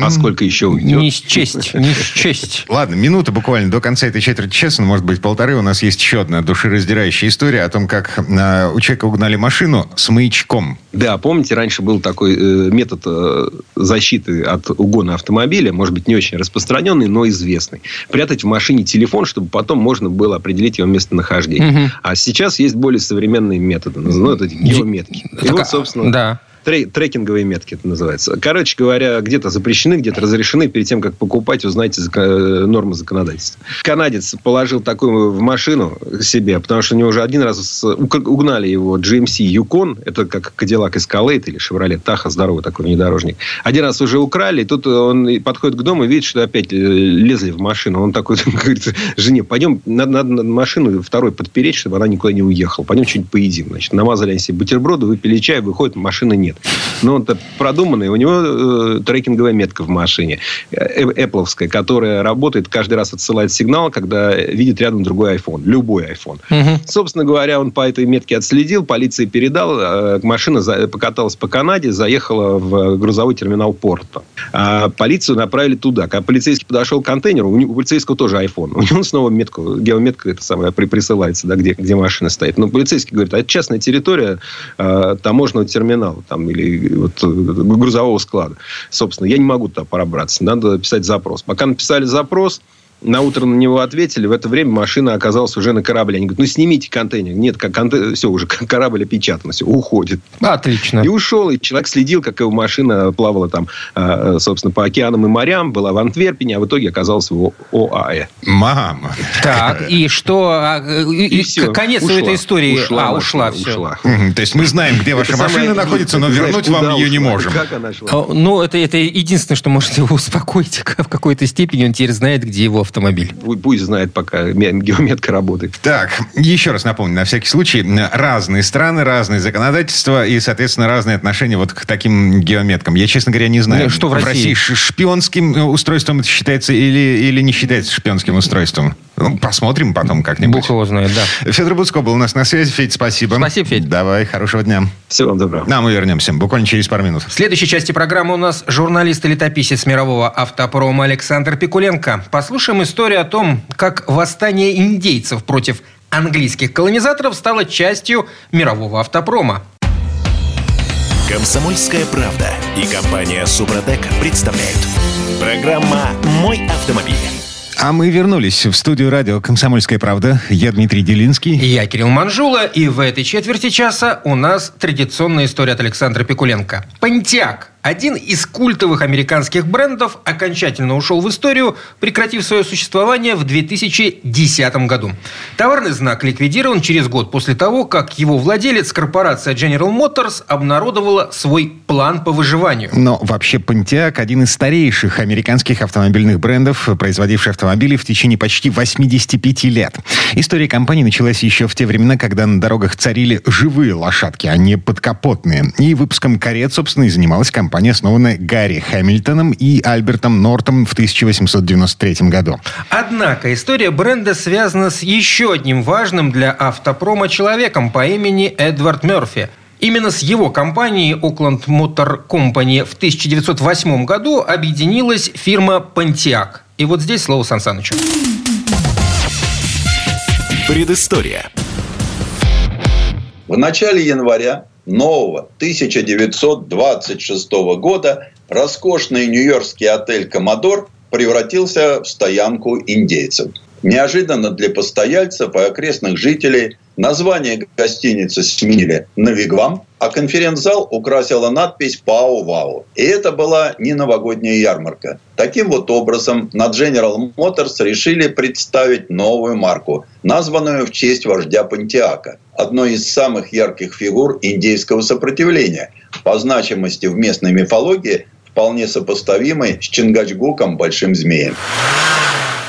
А сколько еще уйдет? Не счесть, не счесть. Ладно, минута буквально до конца этой четверти часа, ну, может быть, полторы. У нас есть еще одна душераздирающая история о том, как э, у человека угнали машину с маячком. Да, помните, раньше был такой э, метод э, защиты от угона автомобиля, может быть, не очень распространенный, но известный. Прятать в машине телефон, чтобы потом можно было определить его местонахождение. Мгм. А сейчас есть более современные методы, ну, это эти геометки. И Так, вот, собственно, Да. Тре- трекинговые метки это называется. Короче говоря, где-то запрещены, где-то разрешены. Перед тем, как покупать, узнайте э, нормы законодательства. Канадец положил такую в машину себе, потому что у него уже один раз угнали его GMC Yukon. Это как Cadillac Escalade или Chevrolet Tahoe, здоровый такой внедорожник. Один раз уже украли, и тут он подходит к дому и видит, что опять э, лезли в машину. Он такой говорит жене, пойдем, надо, надо на машину второй подпереть, чтобы она никуда не уехала. Пойдем что-нибудь поедим. Значит, намазали они себе бутерброды, выпили чай, выходит, машины нет. Но он-то продуманный. У него э, трекинговая метка в машине. Э, Apple, которая работает, каждый раз отсылает сигнал, когда видит рядом другой iPhone. Любой iPhone. Мгм. Собственно говоря, он по этой метке отследил, полиции передал, э, машина за- покаталась по Канаде, заехала в грузовой терминал порта. А полицию направили туда. Когда полицейский подошел к контейнеру, у, него- у полицейского тоже iPhone. У него снова метку, геометка это самое, при- присылается, да, где, где машина стоит. Но полицейский говорит, а это частная территория э, таможенного терминала там, или вот, э, грузового склада. Собственно, я не могу туда пробраться. Надо писать запрос. Пока написали запрос, на утро на него ответили, в это время машина оказалась уже на корабле. Они говорят, ну снимите контейнер. Нет, как конте- все, уже корабль опечатан, все, уходит. Отлично. И ушел, и человек следил, как его машина плавала там, э, собственно, по океанам и морям, была в Антверпене, а в итоге оказалась в ОАЭ. Мама. Так, и что? а, и- и всё, конец ушла. этой истории. Ушла а, машина, ушла, все. ушла. То есть мы знаем, где ваша машина находится, но вернуть вам ее не можем. Как она шла? А, Ну, это, это единственное, что может его успокоить в какой-то степени. Он теперь знает, где его автомобиль. Пу- Пусть знает, пока ме- геометка работает. Так, еще раз напомню, на всякий случай, разные страны, разные законодательства и, соответственно, разные отношения вот к таким геометкам. Я, честно говоря, не знаю, Ну, что в России? ш- шпионским э, устройством это считается или, или не считается шпионским устройством? Ну, посмотрим потом как-нибудь. Бог его знает, да. Федор Буцко был у нас на связи. Федь, спасибо. Спасибо, Федь. Давай, хорошего дня. Всего вам доброго. Да, мы вернемся буквально через пару минут. В следующей части программы у нас журналист и летописец мирового автопрома Александр Пикуленко. Послушаем историю о том, как восстание индейцев против английских колонизаторов стало частью мирового автопрома. Комсомольская правда и компания Супротек представляют. Программа «Мой автомобиль». А мы вернулись в студию радио «Комсомольская правда». Я Дмитрий Делинский. Я Кирилл Манжула, и в этой четверти часа у нас традиционная история от Александра Пикуленко. Понтиак один из культовых американских брендов окончательно ушел в историю, прекратив свое существование в 2010 году. Товарный знак ликвидирован через год после того, как его владелец, корпорация General Motors, обнародовала свой план по выживанию. Но вообще Pontiac – один из старейших американских автомобильных брендов, производивший автомобили в течение почти 85 лет. История компании началась еще в те времена, когда на дорогах царили живые лошадки, а не подкапотные. И выпуском карет, собственно, и занималась компания компания, основанная Гарри Хэмилтоном и Альбертом Нортом в 1893 году. Однако история бренда связана с еще одним важным для автопрома человеком по имени Эдвард Мерфи. Именно с его компанией Oakland Motor Company в 1908 году объединилась фирма Pontiac. И вот здесь слово Сан Санычу. Предыстория. В начале января нового 1926 года роскошный нью-йоркский отель «Коммодор» превратился в стоянку индейцев. Неожиданно для постояльцев и окрестных жителей название гостиницы сменили на «Вигвам», а конференц-зал украсила надпись «Пау-Вау». И это была не новогодняя ярмарка. Таким вот образом на General Motors решили представить новую марку, названную в честь вождя Пантиака, одной из самых ярких фигур индейского сопротивления, по значимости в местной мифологии вполне сопоставимой с Чингачгуком Большим Змеем.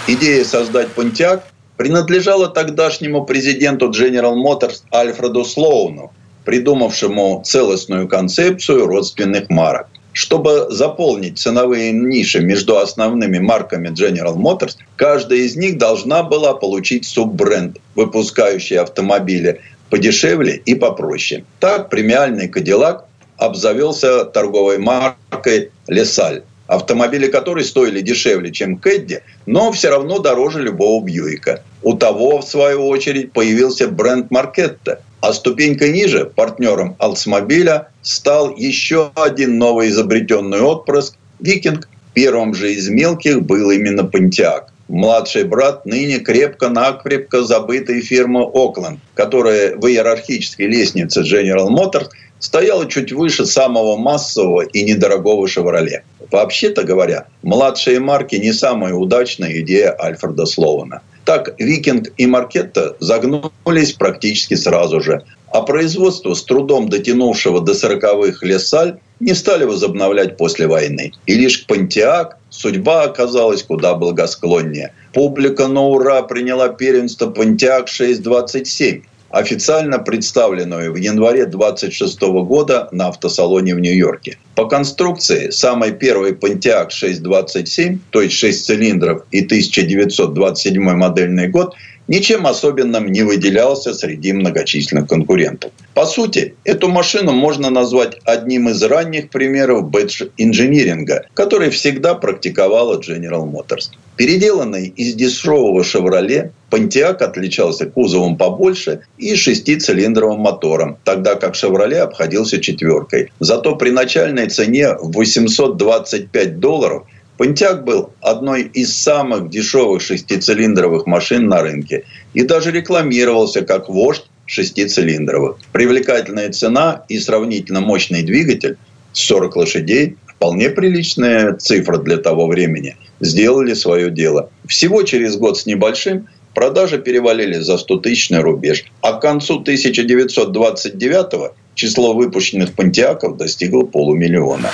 Идея создать Pontiac принадлежала тогдашнему президенту General Motors Альфреду Слоуну, придумавшему целостную концепцию родственных марок. Чтобы заполнить ценовые ниши между основными марками General Motors, каждая из них должна была получить суббренд, выпускающий автомобили подешевле и попроще. Так премиальный Кадиллак обзавелся торговой маркой Лесаль автомобили которой стоили дешевле, чем Кэдди, но все равно дороже любого Бьюика. У того, в свою очередь, появился бренд Маркетта. А ступенькой ниже, партнером Алсмобиля, стал еще один новоизобретенный отпрыск – Викинг. Первым же из мелких был именно Пантиак. Младший брат ныне крепко-накрепко забытой фирмы Окленд, которая в иерархической лестнице General Motors стояла чуть выше самого массового и недорогого «Шевроле». Вообще-то говоря, младшие марки не самая удачная идея Альфреда Слована. Так, Викинг и Маркетта загнулись практически сразу же, а производство с трудом дотянувшего до 40-х Лесаль не стали возобновлять после войны. И лишь к Пантиак судьба оказалась куда благосклоннее. Публика на ура приняла первенство Пантиак 627, официально представленную в январе 26 года на автосалоне в Нью-Йорке. По конструкции самый первый Pontiac 627, то есть 6 цилиндров и 1927 модельный год, ничем особенным не выделялся среди многочисленных конкурентов. По сути, эту машину можно назвать одним из ранних примеров бэдж-инжиниринга, который всегда практиковала General Motors. Переделанный из дешевого «Шевроле», Pontiac отличался кузовом побольше и шестицилиндровым мотором, тогда как «Шевроле» обходился четверкой. Зато при начальной цене в 825 долларов Pontiac был одной из самых дешевых шестицилиндровых машин на рынке и даже рекламировался как вождь шестицилиндровых. Привлекательная цена и сравнительно мощный двигатель 40 лошадей вполне приличная цифра для того времени, сделали свое дело. Всего через год с небольшим продажи перевалили за 100-тысячный рубеж. А к концу 1929 число выпущенных пантиаков достигло полумиллиона.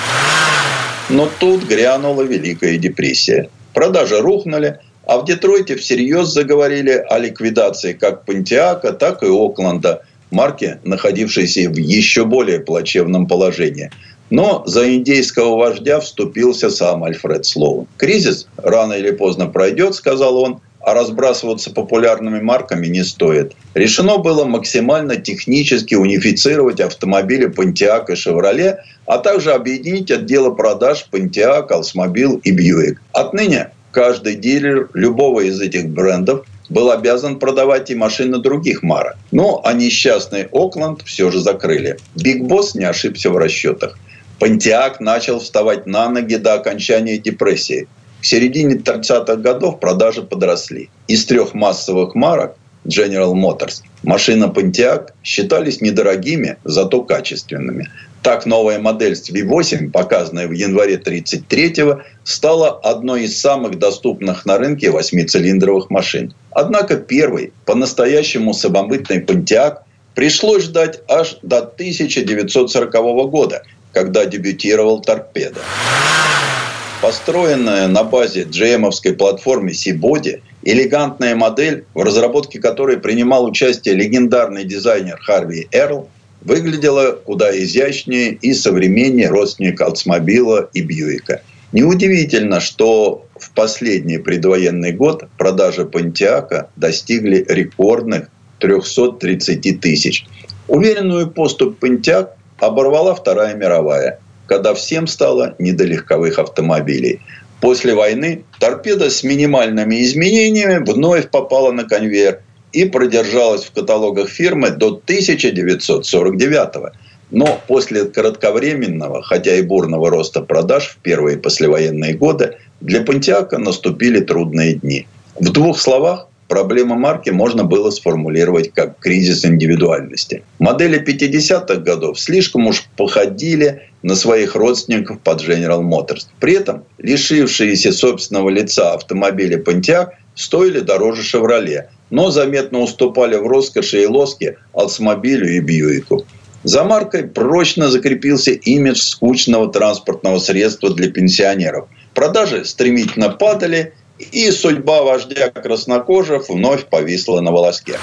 Но тут грянула Великая депрессия. Продажи рухнули, а в Детройте всерьез заговорили о ликвидации как Пантиака, так и Окленда, марки, находившейся в еще более плачевном положении. Но за индейского вождя вступился сам Альфред Слоун. «Кризис рано или поздно пройдет», — сказал он, а разбрасываться популярными марками не стоит. Решено было максимально технически унифицировать автомобили Pontiac и Chevrolet, а также объединить отделы продаж Pontiac, Oldsmobile и Buick. Отныне каждый дилер любого из этих брендов был обязан продавать и машины других марок. Но а несчастный Окленд все же закрыли. Биг Босс не ошибся в расчетах. Понтиак начал вставать на ноги до окончания депрессии. К середине 30-х годов продажи подросли. Из трех массовых марок General Motors машина Pontiac считались недорогими, зато качественными. Так новая модель с V8, показанная в январе 1933-го, стала одной из самых доступных на рынке восьмицилиндровых машин. Однако первый, по-настоящему самобытный Pontiac пришлось ждать аж до 1940 года, когда дебютировал торпеда. Построенная на базе GM-овской платформы Сибоди, элегантная модель, в разработке которой принимал участие легендарный дизайнер Харви Эрл, выглядела куда изящнее и современнее родственника Олдсмобила и Бьюика. Неудивительно, что в последний предвоенный год продажи Пантиака достигли рекордных 330 тысяч. Уверенную поступ Пантиак оборвала Вторая мировая – когда всем стало не до легковых автомобилей. После войны торпеда с минимальными изменениями вновь попала на конвейер и продержалась в каталогах фирмы до 1949 но после кратковременного, хотя и бурного роста продаж в первые послевоенные годы, для Понтиака наступили трудные дни. В двух словах, Проблема марки можно было сформулировать как кризис индивидуальности. Модели 50-х годов слишком уж походили на своих родственников под General Motors. При этом лишившиеся собственного лица автомобили Pontiac стоили дороже Chevrolet, но заметно уступали в роскоши и лоске Oldsmobile и Бьюику. За маркой прочно закрепился имидж скучного транспортного средства для пенсионеров. Продажи стремительно падали, и судьба вождя краснокожих вновь повисла на волоске.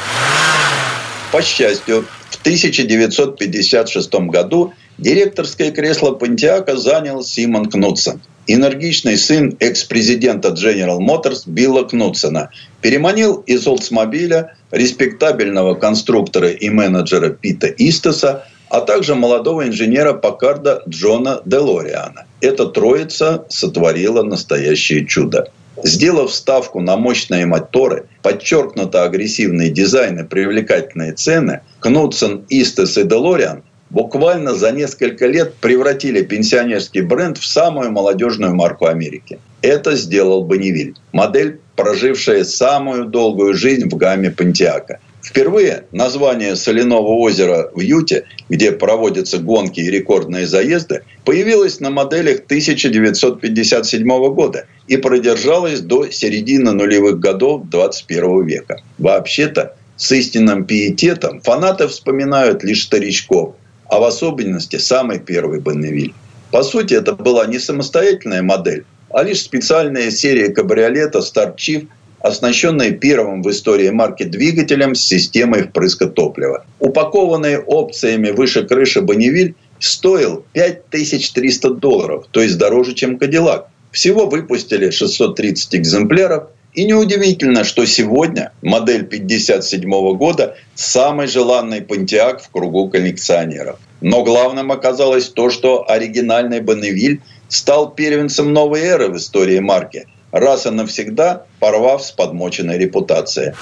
По счастью, в 1956 году директорское кресло Пантиака занял Симон Кнутсон. Энергичный сын экс-президента General Motors Билла Кнутсона переманил из Олдсмобиля респектабельного конструктора и менеджера Пита Истеса, а также молодого инженера Покарда Джона Делориана. Эта троица сотворила настоящее чудо. Сделав ставку на мощные моторы, подчеркнуто агрессивный дизайн и привлекательные цены, Кнутсон, Истес и Делориан буквально за несколько лет превратили пенсионерский бренд в самую молодежную марку Америки. Это сделал Бонневиль. Модель, прожившая самую долгую жизнь в гамме Пантиака. Впервые название соляного озера в Юте, где проводятся гонки и рекордные заезды, появилось на моделях 1957 года и продержалось до середины нулевых годов 21 века. Вообще-то, с истинным пиететом фанаты вспоминают лишь старичков, а в особенности самый первый Бонневиль. По сути, это была не самостоятельная модель, а лишь специальная серия кабриолета Chief оснащенные первым в истории марки двигателем с системой впрыска топлива. Упакованный опциями выше крыши Бонневиль стоил 5300 долларов, то есть дороже, чем Кадиллак. Всего выпустили 630 экземпляров. И неудивительно, что сегодня модель 57 года самый желанный Pontiac в кругу коллекционеров. Но главным оказалось то, что оригинальный Бонневиль стал первенцем новой эры в истории марки – раз и навсегда порвав с подмоченной репутацией.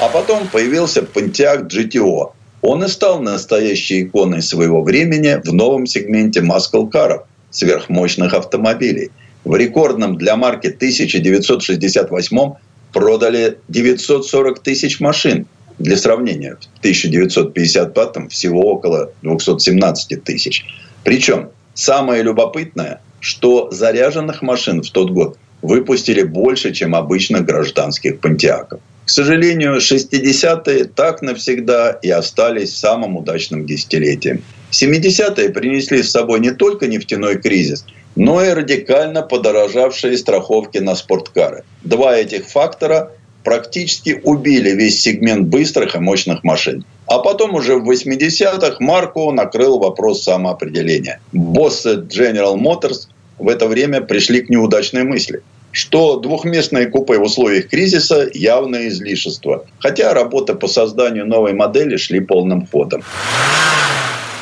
А потом появился Pontiac GTO. Он и стал настоящей иконой своего времени в новом сегменте маскл-каров, сверхмощных автомобилей. В рекордном для марки 1968 продали 940 тысяч машин. Для сравнения, в 1955 всего около 217 тысяч. Причем самое любопытное – что заряженных машин в тот год выпустили больше, чем обычно гражданских пантиаков. К сожалению, 60-е так навсегда и остались самым удачным десятилетием. 70-е принесли с собой не только нефтяной кризис, но и радикально подорожавшие страховки на спорткары. Два этих фактора практически убили весь сегмент быстрых и мощных машин. А потом уже в 80-х Марко накрыл вопрос самоопределения. Боссы General Motors в это время пришли к неудачной мысли. что двухместные купе в условиях кризиса – явное излишество. Хотя работы по созданию новой модели шли полным ходом.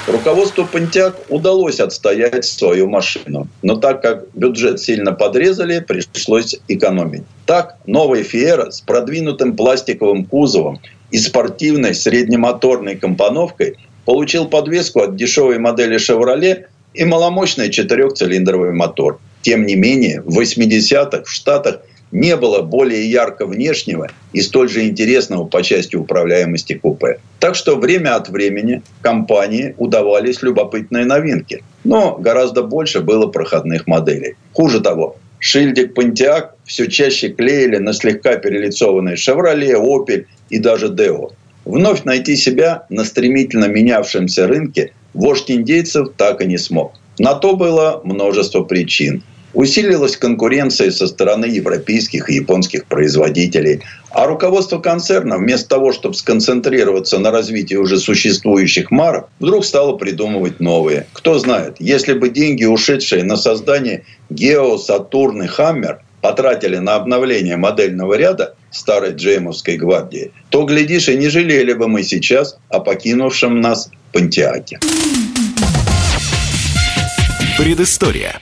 Руководству Понтиак удалось отстоять свою машину. Но так как бюджет сильно подрезали, пришлось экономить. Так, новая Фиера с продвинутым пластиковым кузовом и спортивной среднемоторной компоновкой получил подвеску от дешевой модели «Шевроле» и маломощный четырехцилиндровый мотор. Тем не менее, в 80-х в Штатах не было более ярко внешнего и столь же интересного по части управляемости купе. Так что время от времени компании удавались любопытные новинки. Но гораздо больше было проходных моделей. Хуже того, шильдик Pontiac все чаще клеили на слегка перелицованные Chevrolet, Opel и даже Deo. Вновь найти себя на стремительно менявшемся рынке вождь индейцев так и не смог. На то было множество причин. Усилилась конкуренция со стороны европейских и японских производителей. А руководство концерна вместо того, чтобы сконцентрироваться на развитии уже существующих марок, вдруг стало придумывать новые. Кто знает, если бы деньги, ушедшие на создание Гео, Сатурн и Хаммер, потратили на обновление модельного ряда старой Джеймовской гвардии, то, глядишь, и не жалели бы мы сейчас о покинувшем нас Пантиаке. Предыстория.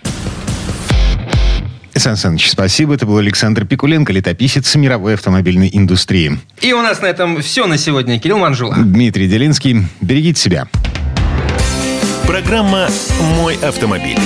Сан Саныч, спасибо. Это был Александр Пикуленко, летописец мировой автомобильной индустрии. И у нас на этом все на сегодня. Кирилл Манжула. Дмитрий Делинский. Берегите себя. Программа «Мой автомобиль».